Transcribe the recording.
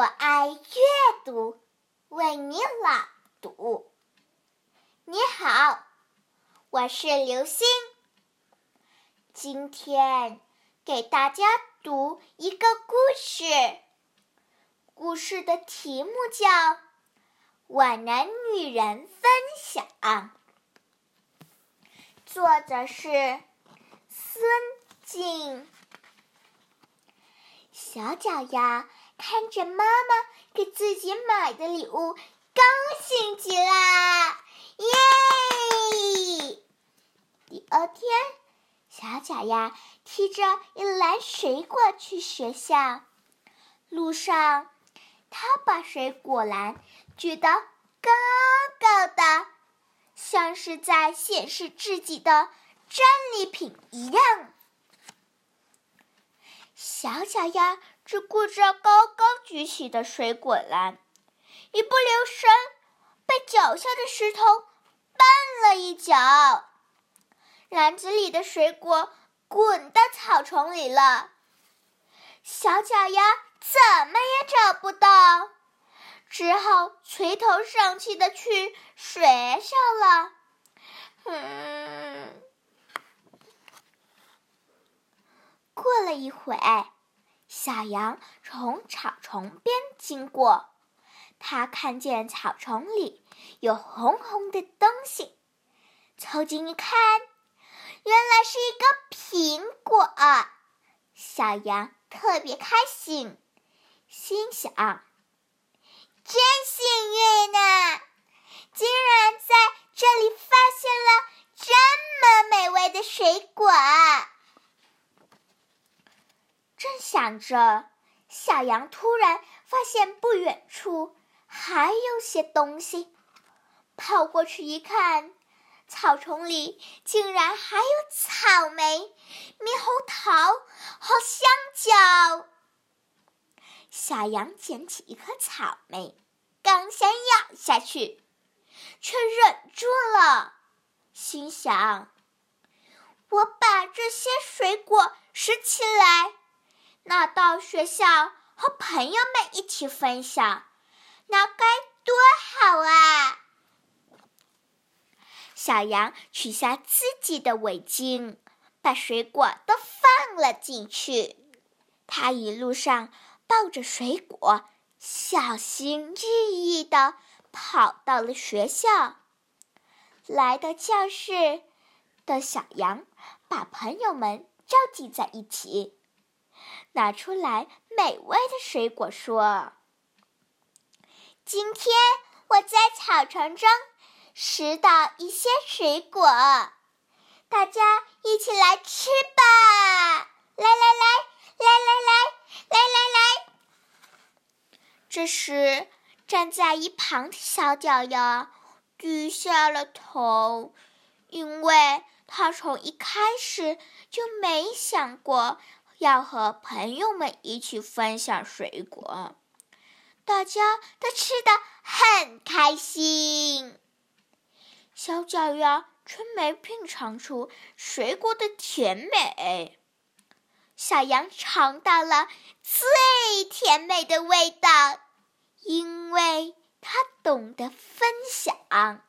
我爱阅读，为你朗读。你好，我是刘星，今天给大家读一个故事。故事的题目叫《我能与人分享》，作者是孙静。小脚丫看着妈妈给自己买的礼物，高兴极了，耶！第二天，小脚丫提着一篮水果去学校，路上，他把水果篮举得高高的，像是在显示自己的战利品一样。小脚丫只顾着高高举起的水果篮，一不留神被脚下的石头绊了一脚，篮子里的水果滚到草丛里了。小脚丫怎么也找不到，只好垂头丧气的去学校了。嗯。过了一会，小羊从草丛边经过，它看见草丛里有红红的东西，凑近一看，原来是一个苹果。小羊特别开心，心想：“真幸运呢，竟然在这里发现了这么美味的水果。”正想着，小羊突然发现不远处还有些东西，跑过去一看，草丛里竟然还有草莓、猕猴桃和香蕉。小羊捡起一颗草莓，刚想咬下去，却忍住了，心想：“我把这些水果拾起来。”那到学校和朋友们一起分享，那该多好啊！小羊取下自己的围巾，把水果都放了进去。他一路上抱着水果，小心翼翼地跑到了学校。来到教室的小羊，把朋友们召集在一起。拿出来美味的水果，说：“今天我在草丛中拾到一些水果，大家一起来吃吧！来来来，来来来，来来来！”这时，站在一旁的小脚丫低下了头，因为他从一开始就没想过。要和朋友们一起分享水果，大家都吃得很开心。小脚丫却没品尝出水果的甜美。小羊尝到了最甜美的味道，因为它懂得分享。